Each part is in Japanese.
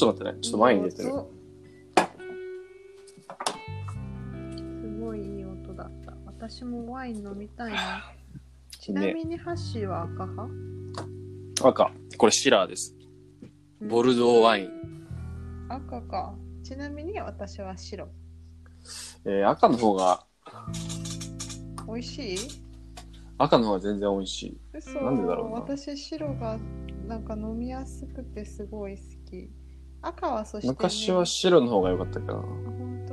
ちょっと待ってね。ちょっとワイン入れてる。音すごいいい音だった。私もワイン飲みたいな。ちなみにハッシーは赤派、赤。これシラーです。ボルドーワイン。赤か。ちなみに私は白。えー赤の方が、美味しい？赤の方が全然美味しい。嘘なんでだろうな私白がなんか飲みやすくてすごい好き。赤はそして、ね、昔は白の方が良かったけどな。本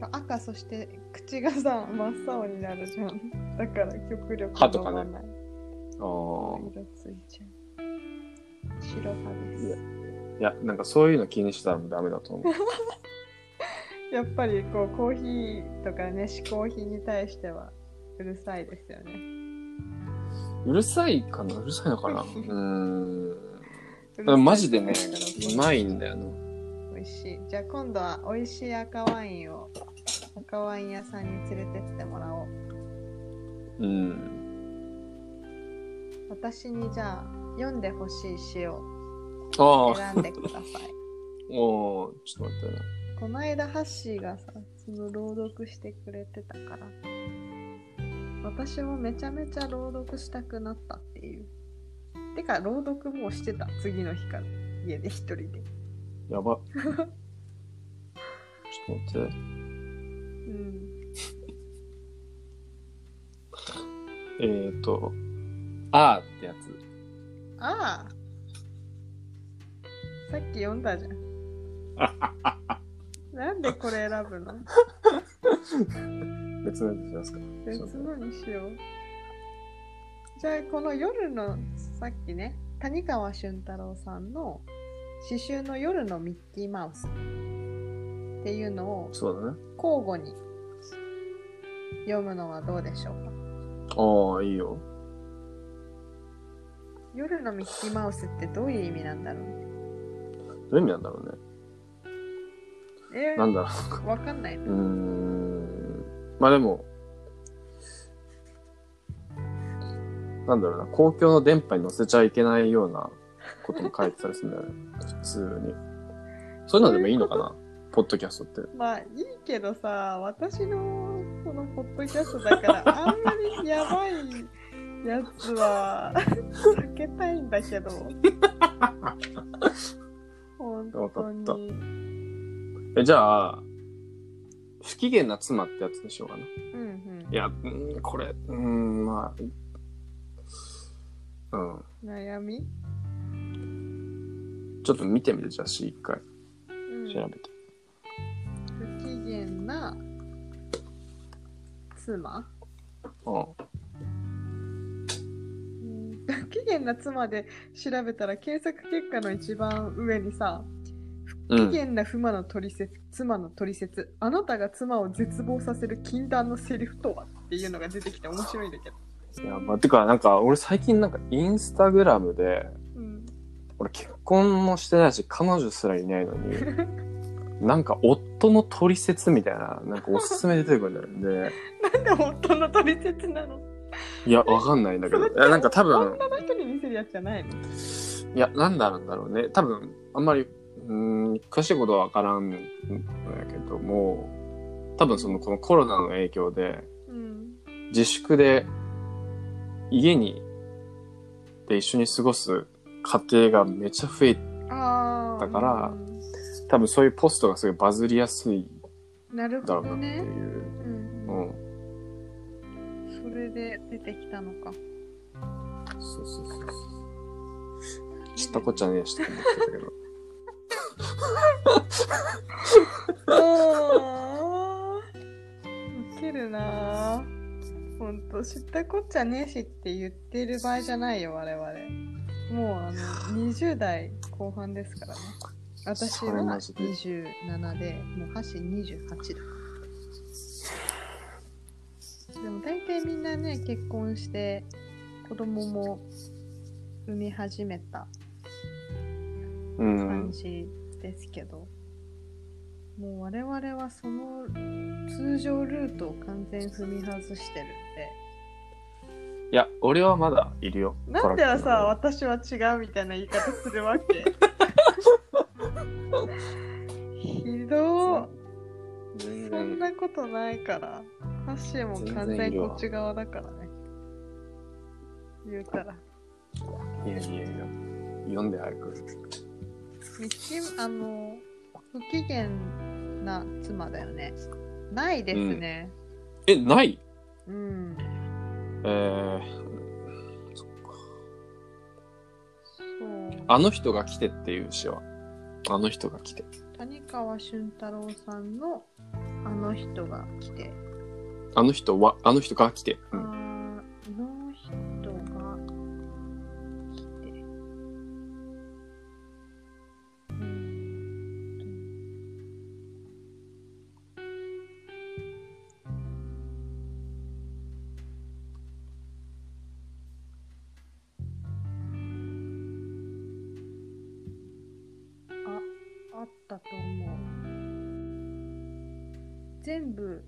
当赤そして口がさ真っ青になるじゃん。だから極力歯とかね。あー色ついちゃう。白派です。いや、なんかそういうの気にしたらダメだと思う。やっぱりこうコーヒーとかね、嗜好品に対してはうるさいですよね。うるさいかな？うるさいのかな？うーん。マジでねうまいんだよな。美味しい。じゃあ今度は美味しい赤ワインを赤ワイン屋さんに連れてってもらおう。うん。私にじゃあ読んでほしい詩を。選んでください。おーちょっと待ってね。この間ハッシーがさ、その朗読してくれてたから、私もめちゃめちゃ朗読したくなったってか、朗読もうしてた、次の日から、家で一人で。やば。ちょっと待って。うん。えーと、あーってやつ。ああさっき読んだじゃん。なんでこれ選ぶの？別のやつしますか別のにしよう。じゃあ、この夜の、さっきね、谷川俊太郎さんの詩集の夜のミッキーマウスっていうのをそうだね。交互に読むのはどうでしょうか？ああ、いいよ。夜のミッキーマウスってどういう意味なんだろうどういう意味なんだろうね。えなんだろー、わかんないのう。うーん。まあでも、なんだろうな、公共の電波に乗せちゃいけないようなことも書いてたりするんだよね。普通に。そういうのでもいいのかな？ポッドキャストって。まあいいけどさ、私のこのポッドキャストだから、あんまりやばいやつは避けたいんだけど。本当わかったに。え、じゃあ、不機嫌な妻ってやつにしようかな。うんいや、うーん、これ、うーん、まあ、うん。うん。悩み、ちょっと見てみる、じゃあ、し、一回うん、調べて。不機嫌な妻、うん。うん、不機嫌な妻で調べたら検索結果の一番上にさ、うん。不機嫌な妻の取説、妻の取説、あなたが妻を絶望させる禁断のセリフとは？っていうのが出てきて面白いんだけど。いや、まあ、てか、なんか、俺最近なんか、インスタグラムで、うん。俺結婚もしてないし、彼女すらいないのに、なんか、夫の取説みたいな、なんかおすすめ出てくるんだよね。なんで夫の取説なの？いや、わかんないんだけど。いや、なんか多分、女の人に見せるやつじゃないの？いや、なんだろうんだろうね。多分、あんまり、うーん、詳しいことはわからんんだけども、多分その、このコロナの影響で、うん。自粛で、家に、で一緒に過ごす家庭がめっちゃ増え、ああ。だからうん多分そういうポストがすごいバズりやすいなるだろうな。っていう。うんうん。それで出てきたのか。そうそうそうそう。知ったこっちゃねえしって思ってたけど。ぁ。ほんと、知ったこっちゃねえしって言ってる場合じゃないよ、我々。もう、あの、20代後半ですからね。私はマジで27で、もう箸28だ。でも大体みんなね、結婚して、子供も産み始めたうん感。じですけど、もう我々はその通常ルートを完全踏み外してるんいや、俺はまだいるよ。でなんではさ私は違うみたいな言い方するわけ？ひど。そん然。なことないから。ハッシーも完全にこっち側だからね。言うたら。いやいやいや。読んで早く。あの、不機嫌な妻だよね。ないですね。え、ないうん。えー、そっか。そう。あの人が来てっていう詩は。あの人が来て。谷川俊太郎さんのあの人が来て。あの人は、あの人が来て。うあん、のったと思う。全部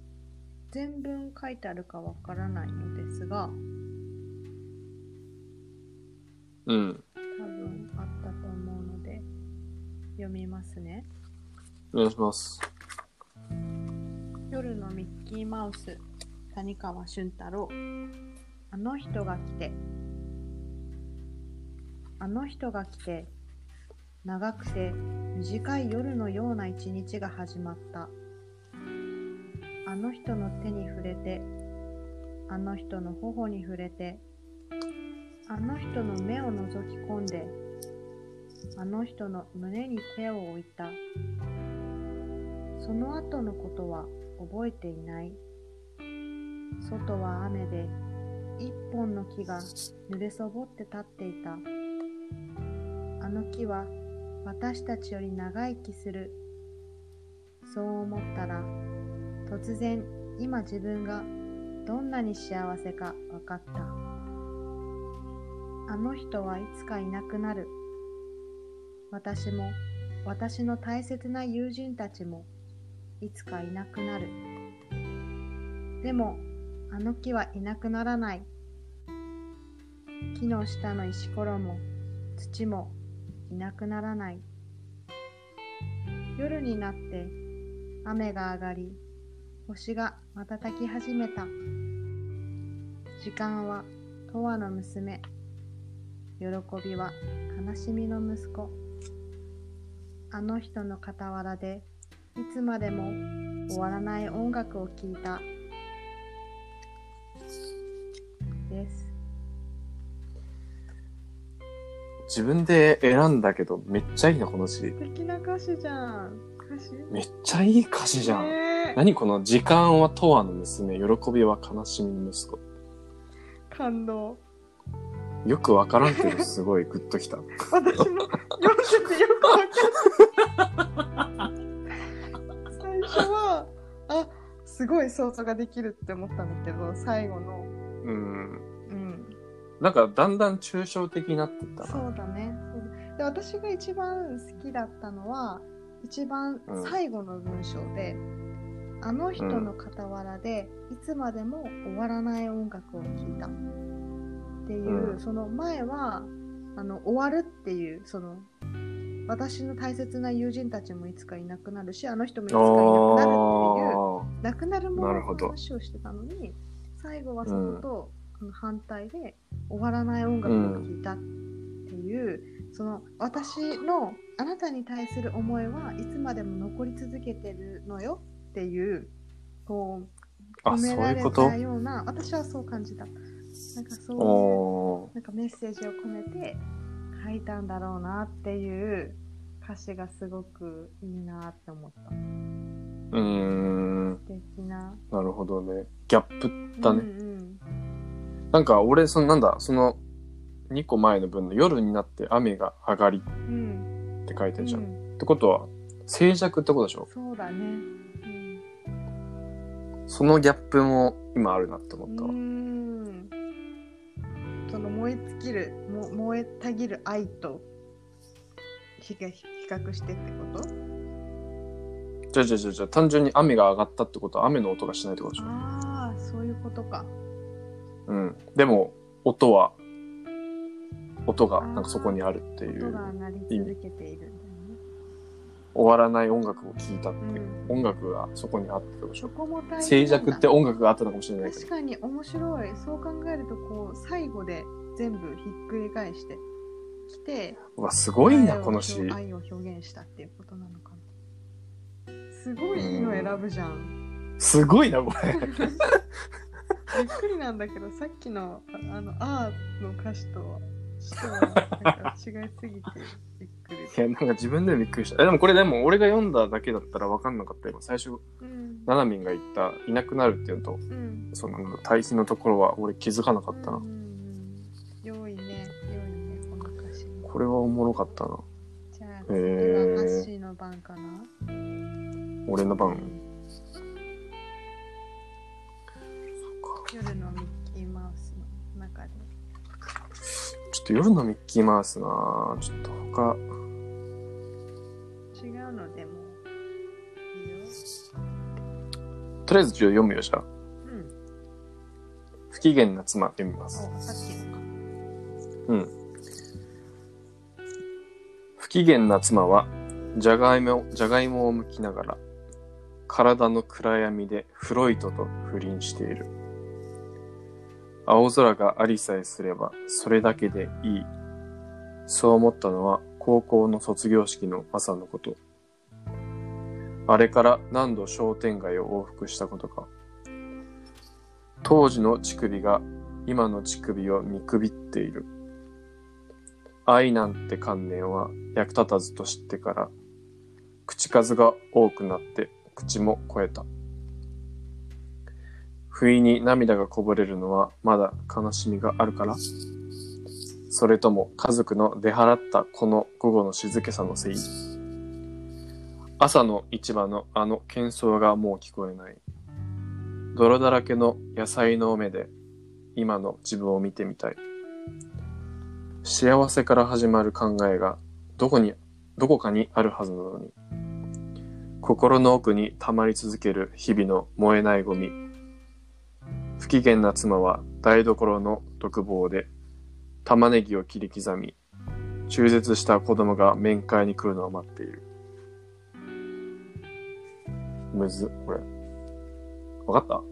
全文書いてあるかわからないのですがうん。多分あったと思うので読みますねお願いします。夜のミッキーマウス谷川俊太郎あの人が来てあの人が来て長くて短い夜のような一日が始まった。あの人の手に触れてあの人の頬に触れてあの人の目を覗き込んであの人の胸に手を置いた。その後のことは覚えていない。外は雨で一本の木が濡れそぼって立っていた。あの木は私たちより長生きする。そう思ったら突然今自分がどんなに幸せか分かった。あの人はいつかいなくなる。私も私の大切な友人たちもいつかいなくなる。でもあの木はいなくならない。木の下の石ころも土もいなくならない。夜になって雨が上がり星が瞬き始めた。時間は永遠の娘。喜びは悲しみの息子。あの人の傍らでいつまでも終わらない音楽を聴いた。自分で選んだけど、めっちゃいいな、この詩。素敵な歌詞じゃん歌詞？めっちゃいい歌詞じゃん。何この時間は永遠の娘、喜びは悲しみの息子。感動よくわからんけど、すごいグッときた。私も読んでてよくわかんない最初はあすごい想像ができるって思ったんだけど最後のうん。うんなんか、だんだん抽象的になってったそな。うだね。で私が一番好きだったのは一番最後の文章で、あの人の傍らでいつまでも終わらない音楽を聴いた。っていう、うん。その前はあの終わるっていうその私の大切な友人たちもいつかいなくなるしあの人もいつかいなくなるっていうあなくなるものの話をしてたのに最後はそこと、あの反対で終わらない音楽を聴いたっていう、その私のあなたに対する思いはいつまでも残り続けてるのよっていうこうあ、込められたような私はそう感じたなんかそういうなんかメッセージを込めて書いたんだろうなっていう歌詞がすごくいいなって思ったうーん。素敵ななるほどね。ギャップだね。うんなんか、俺、その、なんだ、その、2個前の文の夜になって雨が上がりって書いてるじゃん。うん。ってことは、静寂ってことでしょ？そうだね。うん。そのギャップも今あるなって思ったわ。うーん。その燃え尽きるも燃えたぎる愛と比較比較してってこと？じゃあじゃあじゃあじゃあ単純に雨が上がったってことは雨の音がしないってことでしょ？ああそういうことかうん。でも、音は、音がなんかそこにあるっていう。音が鳴り続けているんだよね。終わらない音楽を聴いたっていう、うん。音楽がそこにあってたでしょ。静寂って音楽があったのかもしれないけど。確かに面白い。そう考えるとこう最後で全部ひっくり返してきてうわすごいなこの詩。愛を表現したっていうことなのかな。すごいいいの選ぶじゃん。すごいなこれ びっくりなんだけどさっきのあの「あー」の歌詞とはなんか違いすぎてびっくり。いやなんか自分でもびっくりした。えでもこれでも俺が読んだだけだったら分かんなかったよ最初うんななみんが言ったいなくなるっていうのとうん。その対比のところは俺気づかなかったな、うんいね良いねこの歌詞。もこれはおもろかったな。じゃあへ次ー。はハッシーの番かな？俺の番夜のミッキーマウスの中で。ちょっと夜のミッキーマウスな。ちょっと他。違うのでもいいよ。とりあえずちょっと読むよじゃあ。うん。不機嫌な妻読みます。おさっきのか。うん。不機嫌な妻はじゃがいもじゃがいもを剥きながら体の暗闇でフロイトと不倫している青空がありさえすればそれだけでいい。そう思ったのは高校の卒業式の朝のこと。あれから何度商店街を往復したことか。当時の乳首が今の乳首を見くびっている。愛なんて観念は役立たずと知ってから口数が多くなって口も肥えた。不意に涙がこぼれるのはまだ悲しみがあるから？それとも家族の出払ったこの午後の静けさのせい？朝の市場のあの喧騒がもう聞こえない。泥だらけの野菜の目で今の自分を見てみたい。幸せから始まる考えがどこにどこかにあるはずなのに。心の奥に溜まり続ける日々の燃えないゴミ。不機嫌な妻は台所の独房で玉ねぎを切り刻み中絶した子供が面会に来るのを待っている。むずっこれ。わかっ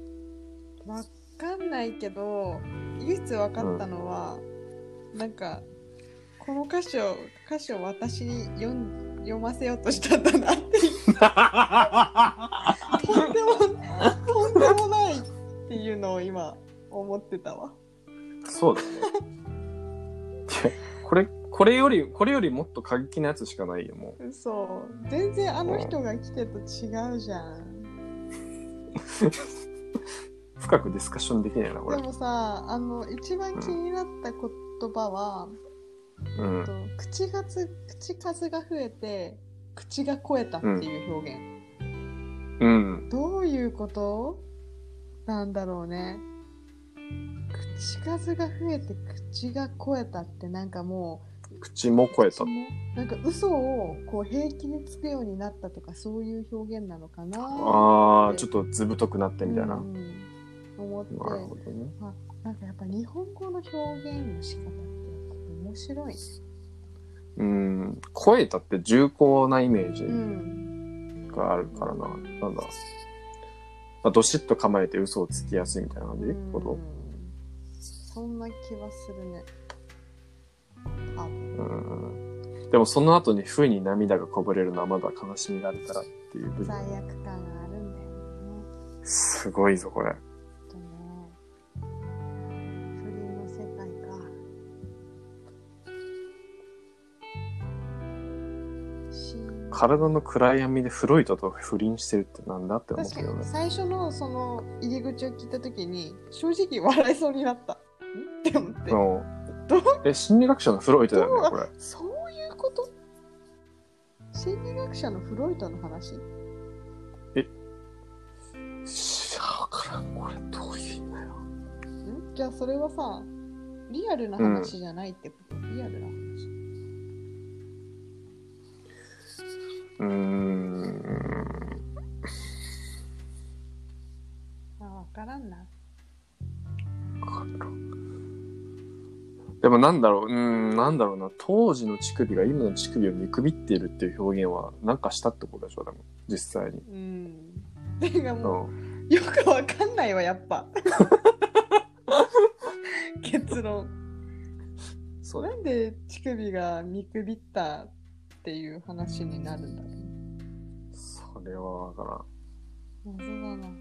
た？わかんないけど唯一わかったのは、なんかこの歌詞を歌詞を私に読ん読ませようとしたんだなっていう。とんでもとんでもないっていうのを今思ってたわ。そうだね。これ、これより、これよりもっと過激なやつしかないよ、もう。そう全然あの人が来てと違うじゃん。深くディスカッションできないな、これ。でもさあの一番気になった言葉は、うん。と口数口数が増えて口が肥えたっていう表現、うん。どういうこと？なんだろうね口数が増えて口が肥えたってなんかも口も超えたう。なんか嘘をこう平気につくようになったとかそういう表現なのかなああ、ちょっとずぶとくなってみたいな。うん思ってなるほどね。あなんかやっぱ日本語の表現の仕方って面白いねうん。超えたって重厚なイメージうんがあるからな。なんだ。まあ、どしっと構えて嘘をつきやすいみたいな感じ？うんことそんな気はするね多分うん。でもその後に不意に涙がこぼれるのはまだ悲しみがあるからっていう部分。罪悪感があるんだよねすごいぞ、これ。体の暗闇でフロイトと不倫してるってなんだって思うけどね。最初のその入り口を聞いた時に正直笑いそうになった。ん？って思って。うん。どう？え、心理学者のフロイトだよね、これ。そういうこと？心理学者のフロイトの話？しゃわからん、これどういう意味だよ。ん？じゃあそれはさリアルな話じゃないってこと、リアルな話うーん。あ分からんなでもなんだろう、うーん、なんだろうな、当時の乳首が今の乳首を見くびっているっていう表現は、なんかしたってことでしょ、でも、実際に。うん。てかうもん。う、よくわかんないわ、やっぱ。結論。そ。なんで乳首が見くびったっていう話になるんだろう。それはわか謎だな。ま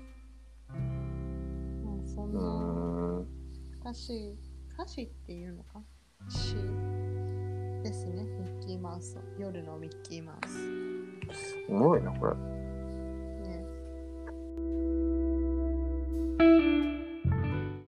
あ、そんらん。な。歌詞、歌詞っていうのか？詩ですね、ミッキーマウス。夜のミッキーマウス。おもろいな、これ。ね。